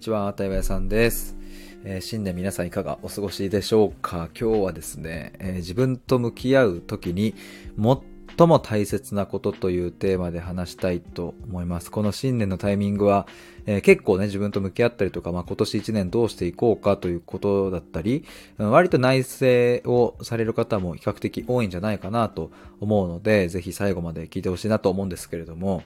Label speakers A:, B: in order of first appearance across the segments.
A: ちは、対話屋さんです。えー、新年皆さんいかがお過ごしでしょうか？今日はですね、えー、自分と向き合う時に最も大切なことというテーマで話したいと思います。この新年のタイミングは、えー、結構ね、自分と向き合ったりとか、まあ、今年1年どうしていこうかということだったり、割と内省をされる方も比較的多いんじゃないかなと思うので、ぜひ最後まで聞いてほしいなと思うんですけれども、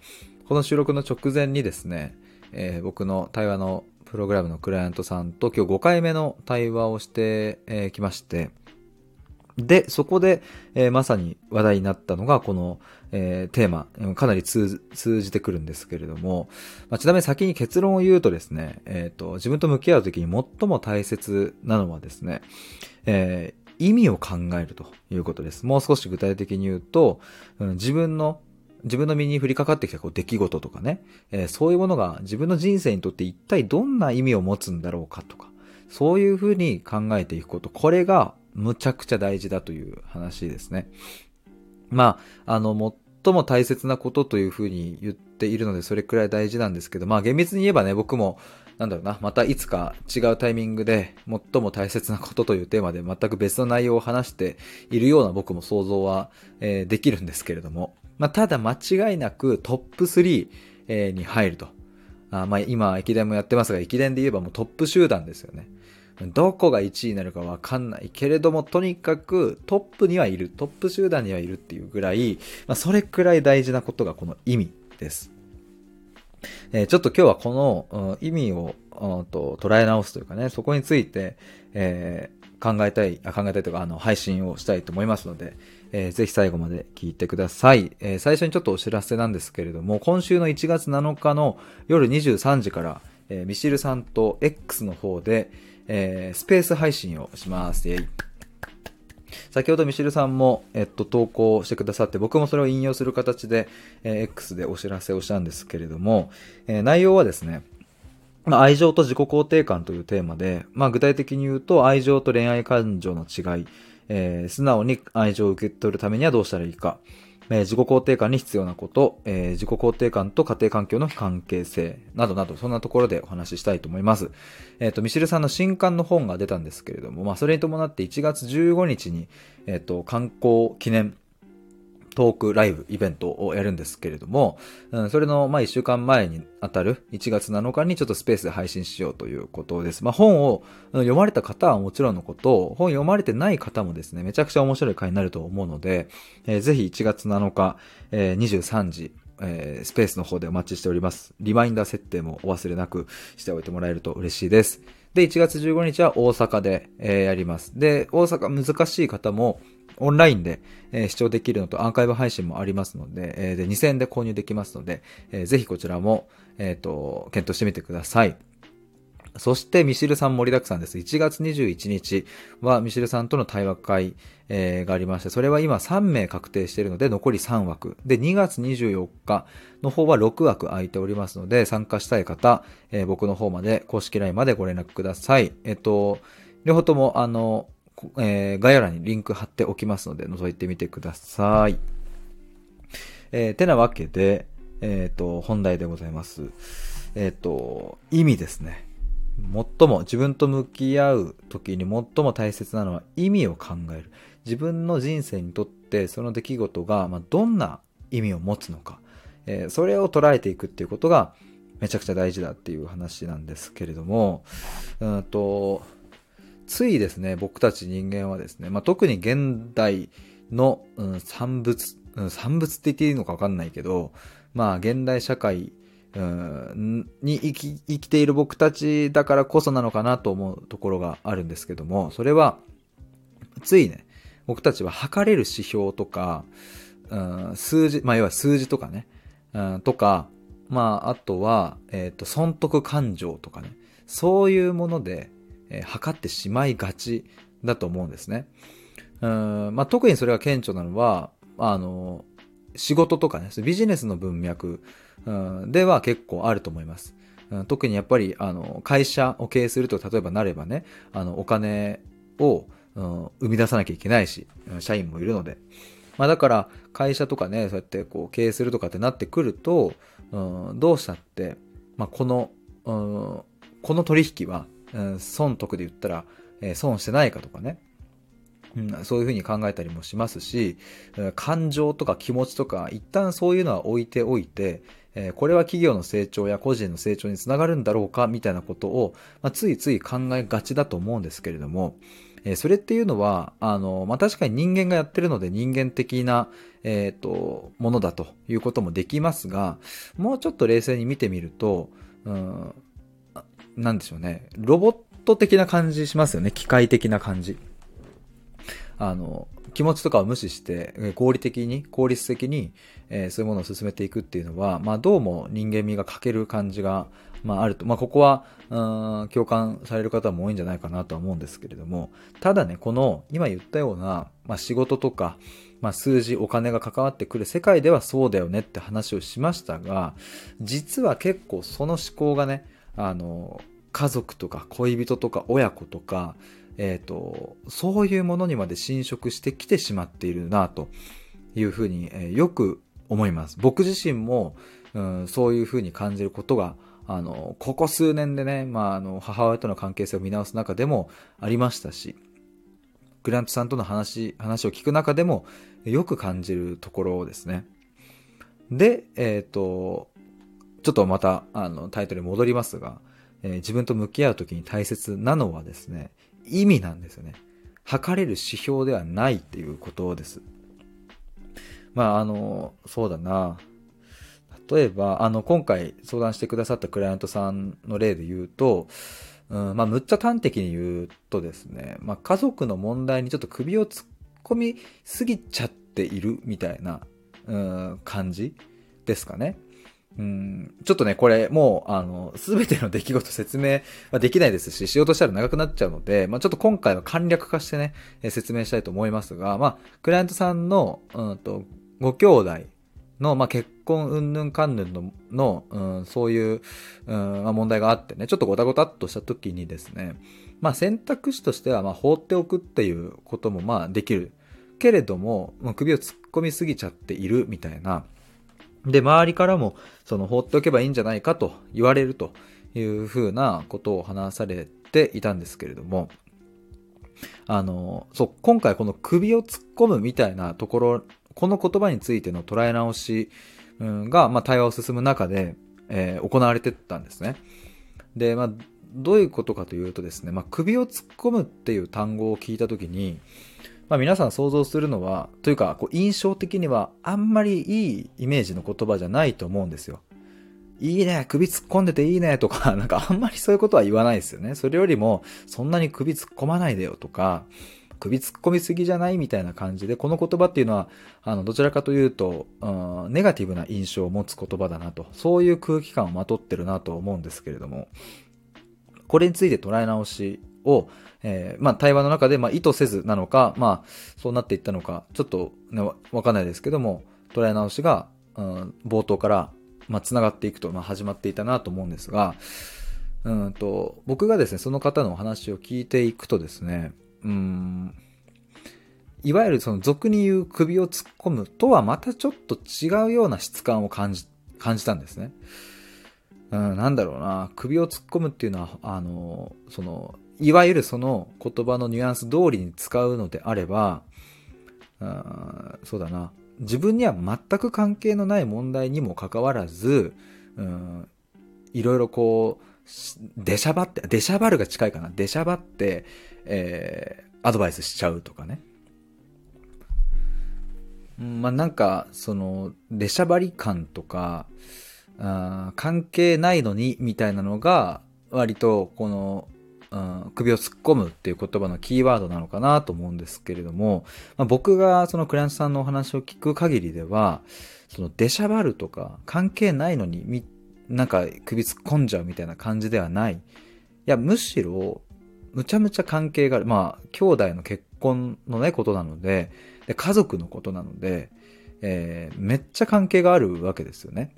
A: この収録の直前にですね、えー、僕の対話のプログラムのクライアントさんと今日5回目の対話をしてき、えー、まして、で、そこで、えー、まさに話題になったのが、この、えー、テーマ、かなり通じてくるんですけれども、まあ、ちなみに先に結論を言うとですね、えっ、ー、と、自分と向き合うときに最も大切なのはですね、えー、意味を考えるということです。もう少し具体的に言うと、うん、自分の自分の身に降りかかってきたこう出来事とかね、えー、そういうものが自分の人生にとって一体どんな意味を持つんだろうかとか、そういうふうに考えていくこと、これがむちゃくちゃ大事だという話ですね。まあ、あの、最も大切なことというふうに言っているので、それくらい大事なんですけど、まあ厳密に言えばね、僕も、なんだろうな、またいつか違うタイミングで、最も大切なことというテーマで全く別の内容を話しているような僕も想像は、えー、できるんですけれども、まあ、ただ間違いなくトップ3、えー、に入ると。あまあ、今、駅伝もやってますが、駅伝で言えばもうトップ集団ですよね。どこが1位になるかわかんないけれども、とにかくトップにはいる。トップ集団にはいるっていうぐらい、まあ、それくらい大事なことがこの意味です。えー、ちょっと今日はこの、うん、意味を、うん、と捉え直すというかね、そこについて、えー、考えたい、あ考えたいというか、あの、配信をしたいと思いますので、えー、ぜひ最後まで聞いてください、えー、最初にちょっとお知らせなんですけれども、今週の1月7日の夜23時から、えー、ミシルさんと X の方で、えー、スペース配信をします。イェイ先ほどミシルさんも、えっと、投稿してくださって、僕もそれを引用する形で、えー、X でお知らせをしたんですけれども、えー、内容はですね、まあ、愛情と自己肯定感というテーマで、まあ、具体的に言うと、愛情と恋愛感情の違い、えー、素直に愛情を受け取るためにはどうしたらいいか、えー、自己肯定感に必要なこと、えー、自己肯定感と家庭環境の関係性などなど、そんなところでお話ししたいと思います。えっ、と、ミシルさんの新刊の本が出たんですけれども、まあ、それに伴って1月15日に、えっ、と、観光記念トークライブイベントをやるんですけれども、うん、それの、まあ、1週間前にあたる1月7日にちょっとスペースで配信しようということです。まあ、本を読まれた方はもちろんのこと、本読まれてない方もですね、めちゃくちゃ面白い回になると思うので、えー、ぜひ1月7日、えー、23時、えー、スペースの方でお待ちしております。リマインダー設定もお忘れなくしておいてもらえると嬉しいです。で、1月15日は大阪で、えー、やります。で、大阪難しい方も、オンラインで、え、視聴できるのとアーカイブ配信もありますので、えー、で2000円で購入できますので、え、ぜひこちらも、えっ、と、検討してみてください。そして、ミシルさん盛りだくさんです。1月21日は、ミシルさんとの対話会、えー、がありまして、それは今3名確定しているので、残り3枠。で、2月24日の方は6枠空いておりますので、参加したい方、えー、僕の方まで、公式 LINE までご連絡ください。えっ、と、両方とも、あの、えー、概要欄にリンク貼っておきますので、覗いてみてください。えー、てなわけで、えっ、ー、と、本題でございます。えっ、と、意味ですね。最も、自分と向き合う時に最も大切なのは意味を考える。自分の人生にとってその出来事が、まあ、どんな意味を持つのか、え、それを捉えていくっていうことがめちゃくちゃ大事だっていう話なんですけれども、うんと、ついですね、僕たち人間はですね、まあ、特に現代の、うん、産物、うん、産物って言っていいのかわかんないけど、まあ、現代社会、うん、に生き生きている僕たちだからこそなのかなと思うところがあるんですけども、それは、ついね、僕たちは測れる指標とか、うん、数字、まあ、要は数字とかね、うん、とか、まあ、あとは、えっ、ー、と、損得感情とかね、そういうもので、え、測ってしまいがちだと思うんですね。うんまあ、特にそれが顕著なのは、あの、仕事とかね、ビジネスの文脈、では結構あると思います。うん、特にやっぱり、あの、会社を経営すると、例えばなればね、あの、お金を、うん、生み出さなきゃいけないし、社員もいるので。まあだから、会社とかね、そうやってこう経営するとかってなってくると、うん、どうしたって、まあこの、うん、この取引は、損得で言ったら、えー、損してないかとかね。うん、そういうふうに考えたりもしますし、感情とか気持ちとか、一旦そういうのは置いておいて、えー、これは企業の成長や個人の成長につながるんだろうかみたいなことを、まあ、ついつい考えがちだと思うんですけれども、え、それっていうのは、あの、まあ、確かに人間がやってるので人間的な、えっ、ー、と、ものだということもできますが、もうちょっと冷静に見てみると、うん、なんでしょうね。ロボット的な感じしますよね。機械的な感じ。あの、気持ちとかを無視して、合理的に、効率的に、えー、そういうものを進めていくっていうのは、まあ、どうも人間味が欠ける感じが、まあ、あると。まあ、ここは、うん、共感される方も多いんじゃないかなとは思うんですけれども、ただね、この、今言ったような、まあ、仕事とか、まあ、数字、お金が関わってくる世界ではそうだよねって話をしましたが、実は結構その思考がね、あの、家族とか恋人とか親子とか、えっ、ー、と、そういうものにまで侵食してきてしまっているなというふうに、えー、よく思います。僕自身も、うん、そういうふうに感じることが、あの、ここ数年でね、まあ、あの、母親との関係性を見直す中でもありましたし、グラントさんとの話、話を聞く中でもよく感じるところですね。で、えっ、ー、と、ちょっとまた、あの、タイトルに戻りますが、えー、自分と向き合うときに大切なのはですね、意味なんですよね。測れる指標ではないっていうことです。まあ、あの、そうだな。例えば、あの、今回相談してくださったクライアントさんの例で言うと、うん、まあ、むっちゃ端的に言うとですね、まあ、家族の問題にちょっと首を突っ込みすぎちゃっているみたいな、うん、感じですかね。うん、ちょっとね、これ、もう、あの、すべての出来事説明はできないですし、しようとしたら長くなっちゃうので、まあちょっと今回は簡略化してね、え説明したいと思いますが、まあ、クライアントさんの、うんと、ご兄弟の、まあ結婚うんぬんかんぬんの、の、うん、そういう、うん、まあ問題があってね、ちょっとごたごたっとした時にですね、まあ選択肢としては、まあ放っておくっていうことも、まあできる。けれども、まあ、首を突っ込みすぎちゃっているみたいな、で、周りからも、その放っておけばいいんじゃないかと言われるというふうなことを話されていたんですけれども、あの、そう、今回この首を突っ込むみたいなところ、この言葉についての捉え直しが、まあ、対話を進む中で、えー、行われてったんですね。で、まあ、どういうことかというとですね、まあ、首を突っ込むっていう単語を聞いたときに、まあ、皆さん想像するのは、というか、こう印象的にはあんまりいいイメージの言葉じゃないと思うんですよ。いいね、首突っ込んでていいねとか、なんかあんまりそういうことは言わないですよね。それよりも、そんなに首突っ込まないでよとか、首突っ込みすぎじゃないみたいな感じで、この言葉っていうのは、あの、どちらかというと、うん、ネガティブな印象を持つ言葉だなと、そういう空気感をまとってるなと思うんですけれども、これについて捉え直しを、えー、まあ、対話の中で、まあ、意図せずなのか、まあ、そうなっていったのか、ちょっと、ね、わかんないですけども、捉え直しが、うん、冒頭から、まあ、繋がっていくと、まあ、始まっていたなと思うんですが、うんと、僕がですね、その方のお話を聞いていくとですね、うん、いわゆるその俗に言う首を突っ込むとはまたちょっと違うような質感を感じ、感じたんですね。うん、なんだろうな、首を突っ込むっていうのは、あの、その、いわゆるその言葉のニュアンス通りに使うのであれば、あそうだな。自分には全く関係のない問題にもかかわらず、うん、いろいろこう、出しゃばって、出しゃばるが近いかな。出しゃばって、えー、アドバイスしちゃうとかね。まあ、なんか、その、出しゃばり感とか、あ関係ないのに、みたいなのが、割と、この、うん、首を突っ込むっていう言葉のキーワードなのかなと思うんですけれども、まあ、僕がそのクライアントさんのお話を聞く限りでは、その出しゃばるとか関係ないのにみ、なんか首突っ込んじゃうみたいな感じではない。いや、むしろ、むちゃむちゃ関係がある。まあ、兄弟の結婚のね、ことなので、で家族のことなので、えー、めっちゃ関係があるわけですよね。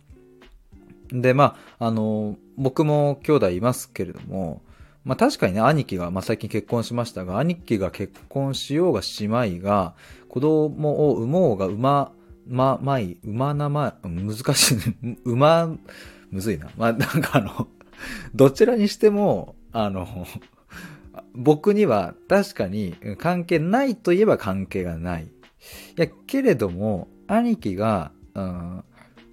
A: で、まあ、あの、僕も兄弟いますけれども、まあ確かにね、兄貴が、まあ最近結婚しましたが、兄貴が結婚しようがしまいが、子供を産もうが産ま、ま、まい、産まなま、難しい、ね、産ま、むずいな。まあなんかあのどちらにしても、あの、僕には確かに関係ないといえば関係がない。いや、けれども、兄貴が、うん、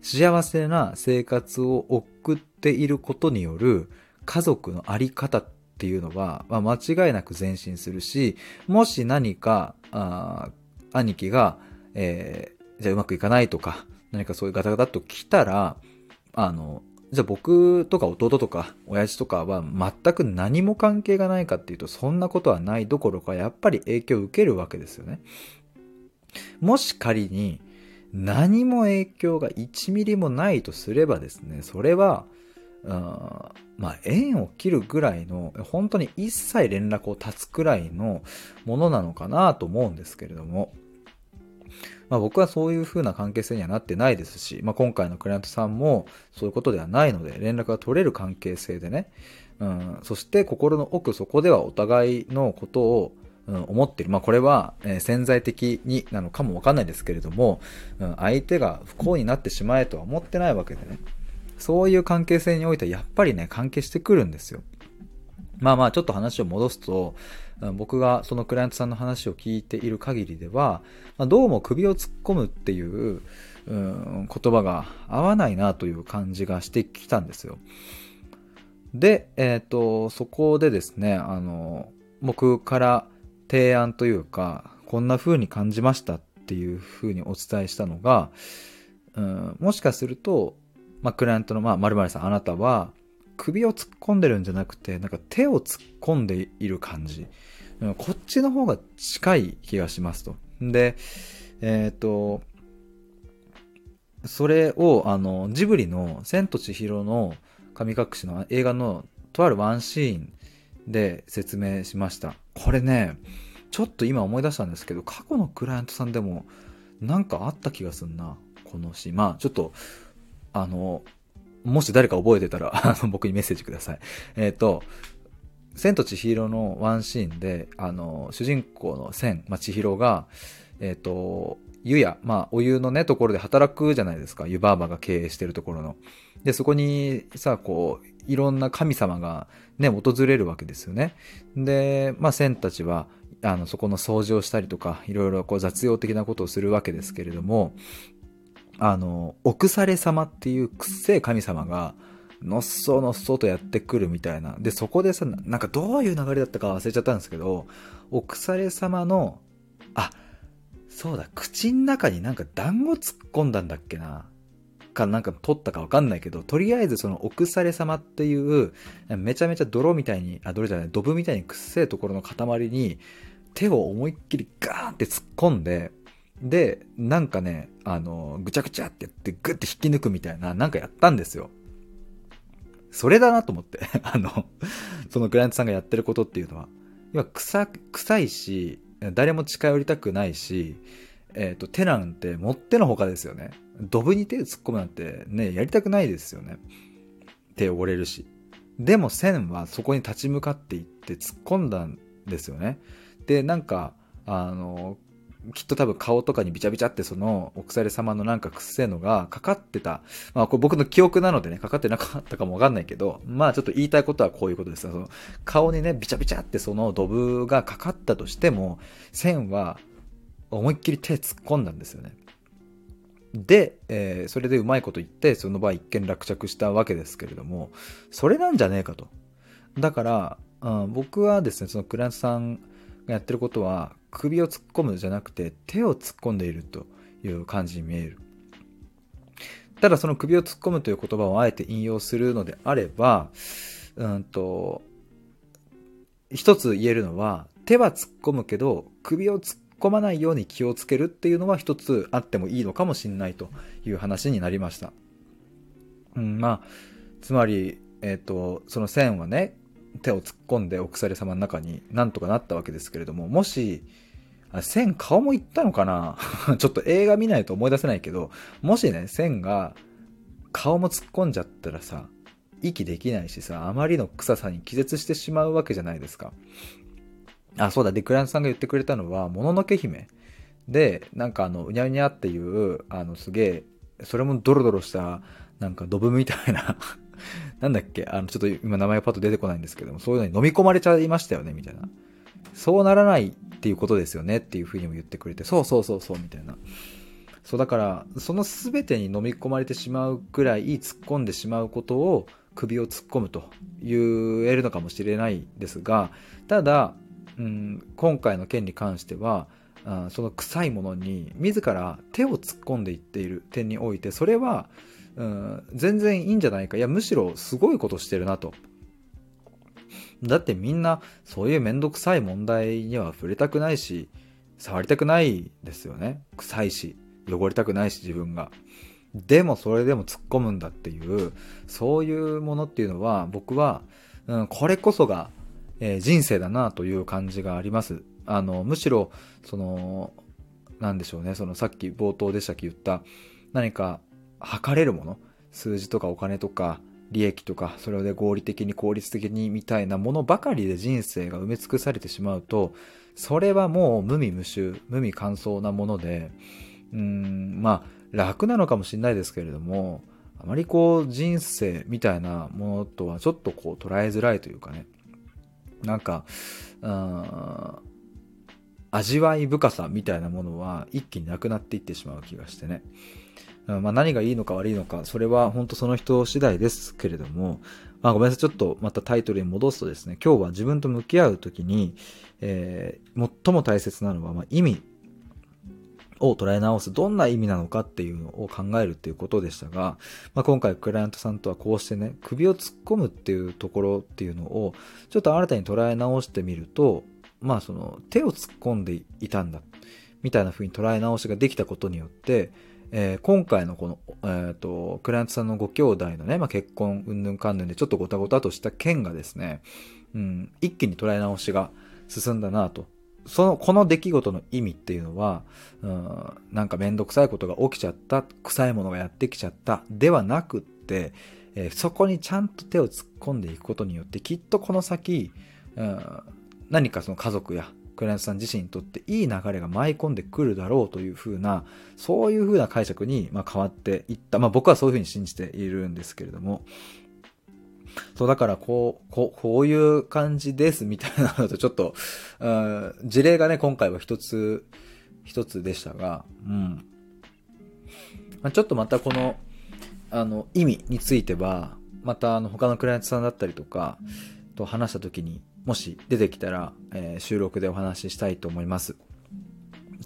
A: 幸せな生活を送っていることによる家族のあり方っていうのは、まあ、間違いなく前進するし、もし何か、あ兄貴が、えー、じゃあうまくいかないとか、何かそういうガタガタと来たら、あの、じゃあ僕とか弟とか親父とかは全く何も関係がないかっていうとそんなことはないどころかやっぱり影響を受けるわけですよね。もし仮に何も影響が1ミリもないとすればですね、それは、まあ縁を切るぐらいの本当に一切連絡を断つくらいのものなのかなと思うんですけれども、まあ、僕はそういう風な関係性にはなってないですし、まあ、今回のクライアントさんもそういうことではないので、連絡が取れる関係性でね、うん、そして心の奥底ではお互いのことを、うん、思っている。まあこれは、えー、潜在的になのかもわかんないですけれども、うん、相手が不幸になってしまえとは思ってないわけでね。そういう関係性においてはやっぱりね、関係してくるんですよ。まあまあちょっと話を戻すと、僕がそのクライアントさんの話を聞いている限りでは、どうも首を突っ込むっていう、うん、言葉が合わないなという感じがしてきたんですよ。で、えっ、ー、と、そこでですね、あの、僕から提案というか、こんな風に感じましたっていう風にお伝えしたのが、うん、もしかすると、まあ、クライアントの、まあ、〇〇さん、あなたは、首を突っ込んでるんじゃなくて、なんか手を突っ込んでいる感じ。こっちの方が近い気がしますと。で、えっ、ー、と、それを、あの、ジブリの千と千尋の神隠しの映画のとあるワンシーンで説明しました。これね、ちょっと今思い出したんですけど、過去のクライアントさんでもなんかあった気がすんな。このシーン。まあ、ちょっと、あの、もし誰か覚えてたら、僕にメッセージください。えっ、ー、と、千と千尋のワンシーンで、あの、主人公の千、まあ、千尋が、えっ、ー、と、湯屋、まあ、お湯のね、ところで働くじゃないですか。湯婆婆が経営してるところの。で、そこにさ、こう、いろんな神様がね、訪れるわけですよね。で、まあ、千たちは、あの、そこの掃除をしたりとか、いろいろこう雑用的なことをするわけですけれども、あの、奥され様っていうくっせえ神様が、のっそのっそとやってくるみたいな。で、そこでさ、なんかどういう流れだったか忘れちゃったんですけど、お腐れ様の、あ、そうだ、口の中になんか団子突っ込んだんだっけな。かなんか取ったかわかんないけど、とりあえずそのお腐れ様っていう、めちゃめちゃ泥みたいに、あ、泥じゃない、ドブみたいにくっせえところの塊に、手を思いっきりガーンって突っ込んで、で、なんかね、あの、ぐちゃぐちゃってやって、ぐって引き抜くみたいな、なんかやったんですよ。それだなと思って。あの、そのクライアントさんがやってることっていうのは。今、臭、臭いし、誰も近寄りたくないし、えっ、ー、と、手なんてもってのほかですよね。ドブに手突っ込むなんてね、やりたくないですよね。手汚れるし。でも線はそこに立ち向かっていって突っ込んだんですよね。で、なんか、あの、きっと多分顔とかにビチャビチャってそのお腐れ様のなんかくっせえのがかかってた。まあこれ僕の記憶なのでね、かかってなかったかもわかんないけど、まあちょっと言いたいことはこういうことです。その顔にね、ビチャビチャってそのドブがかかったとしても、線は思いっきり手突っ込んだんですよね。で、えー、それでうまいこと言って、その場合一見落着したわけですけれども、それなんじゃねえかと。だから、うん、僕はですね、そのクライアントさんがやってることは、首を突っ込むじゃなくて手を突っ込んでいるという感じに見える。ただその首を突っ込むという言葉をあえて引用するのであれば、うんと、一つ言えるのは、手は突っ込むけど、首を突っ込まないように気をつけるっていうのは一つあってもいいのかもしれないという話になりました。うん、まあ、つまり、えっ、ー、と、その線はね、手を突っ込んでお鎖様の中になんとかなったわけですけれども、もし、線顔も言ったのかな？ちょっと映画見ないと思い出せないけど、もしね、線が顔も突っ込んじゃったらさ、息できないしさ、あまりの臭さに気絶してしまうわけじゃないですか。あ、そうだ、で、クランさんが言ってくれたのは、もののけ姫。で、なんかあの、うにゃうにゃっていう、あの、すげえ、それもドロドロした、なんかドブみたいな なんだっけ？あの、ちょっと今名前がパッと出てこないんですけども、そういうのに飲み込まれちゃいましたよね、みたいな。そうならないっていうことですよねっていうふうにも言ってくれて、そうそうそうそう、みたいな。そうだから、その全てに飲み込まれてしまうくらい突っ込んでしまうことを首を突っ込むと言えるのかもしれないですが、ただ、うん、今回の件に関しては、あその臭いものに自ら手を突っ込んでいっている点において、それは、うん、全然いいんじゃないか。いや、むしろすごいことしてるなと。だってみんなそういうめんどくさい問題には触れたくないし、触りたくないですよね。臭いし。汚れたくないし自分が。でもそれでも突っ込むんだっていう、そういうものっていうのは僕は、うん、これこそが、えー、人生だなという感じがあります。あの、むしろ、その、なんでしょうね、そのさっき冒頭でしたっけ言った何か測れるもの、数字とかお金とか利益とか、それで合理的に効率的にみたいなものばかりで人生が埋め尽くされてしまうと、それはもう無味無臭、無味乾燥なもので、うん、まあ、楽なのかもしれないですけれども、あまりこう人生みたいなものとはちょっとこう捉えづらいというかね、なんか、うん、味わい深さみたいなものは一気になくなっていってしまう気がしてね。まあ何がいいのか悪いのか、それは本当その人次第ですけれども、まあごめんなさい、ちょっとまたタイトルに戻すとですね、今日は自分と向き合うときに、えー、最も大切なのは、まあ、意味を捉え直す、どんな意味なのかっていうのを考えるっていうことでしたが、まあ、今回クライアントさんとはこうしてね、首を突っ込むっていうところっていうのを、ちょっと新たに捉え直してみると、まあその手を突っ込んでいたんだ、みたいな風に捉え直しができたことによって、えー、今回のこの、えっ、ー、と、クライアントさんのご兄弟のね、まあ、結婚、うんぬんかんぬんでちょっとごたごたとした件がですね、うん、一気に捉え直しが進んだなと。その、この出来事の意味っていうのは、うん、なんかめんどくさいことが起きちゃった、臭いものがやってきちゃった、ではなくって、えー、そこにちゃんと手を突っ込んでいくことによって、きっとこの先、うん、何かその家族やクライアントさん自身にとっていい流れが舞い込んでくるだろうというふうな、そういうふうな解釈に、ま変わっていった。まあ僕はそういうふうに信じているんですけれども、そう、だからこう、こう、こういう感じですみたいなのとちょっと、うん、事例がね、今回は一つ、一つでしたが、うん。まあ、ちょっとまたこの、あの、意味については、またあの、他のクライアントさんだったりとか、と話した時に、もし出てきたら、えー、収録でお話ししたいと思います。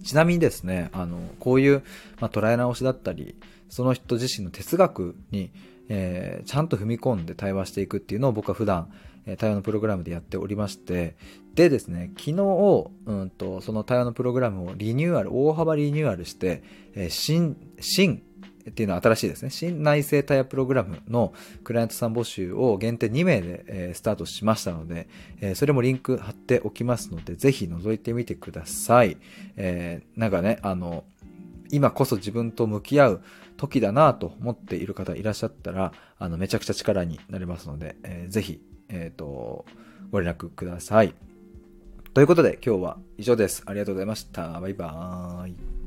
A: ちなみにですね、あの、こういう、まあ、捉え直しだったり、その人自身の哲学に、えー、ちゃんと踏み込んで対話していくっていうのを僕は普段、えー、対話のプログラムでやっておりまして、でですね、昨日、うんと、その対話のプログラムをリニューアル、大幅リニューアルして、えー、新、新っていうのは新しいですね。新内製対話プログラムのクライアントさん募集を限定2名で、え、スタートしましたので、え、それもリンク貼っておきますので、ぜひ覗いてみてください。えー、なんかね、あの、今こそ自分と向き合う時だなと思っている方いらっしゃったら、あの、めちゃくちゃ力になれますので、えー、ぜひ、えっ、ー、と、ご連絡ください。ということで今日は以上です。ありがとうございました。バイバーイ。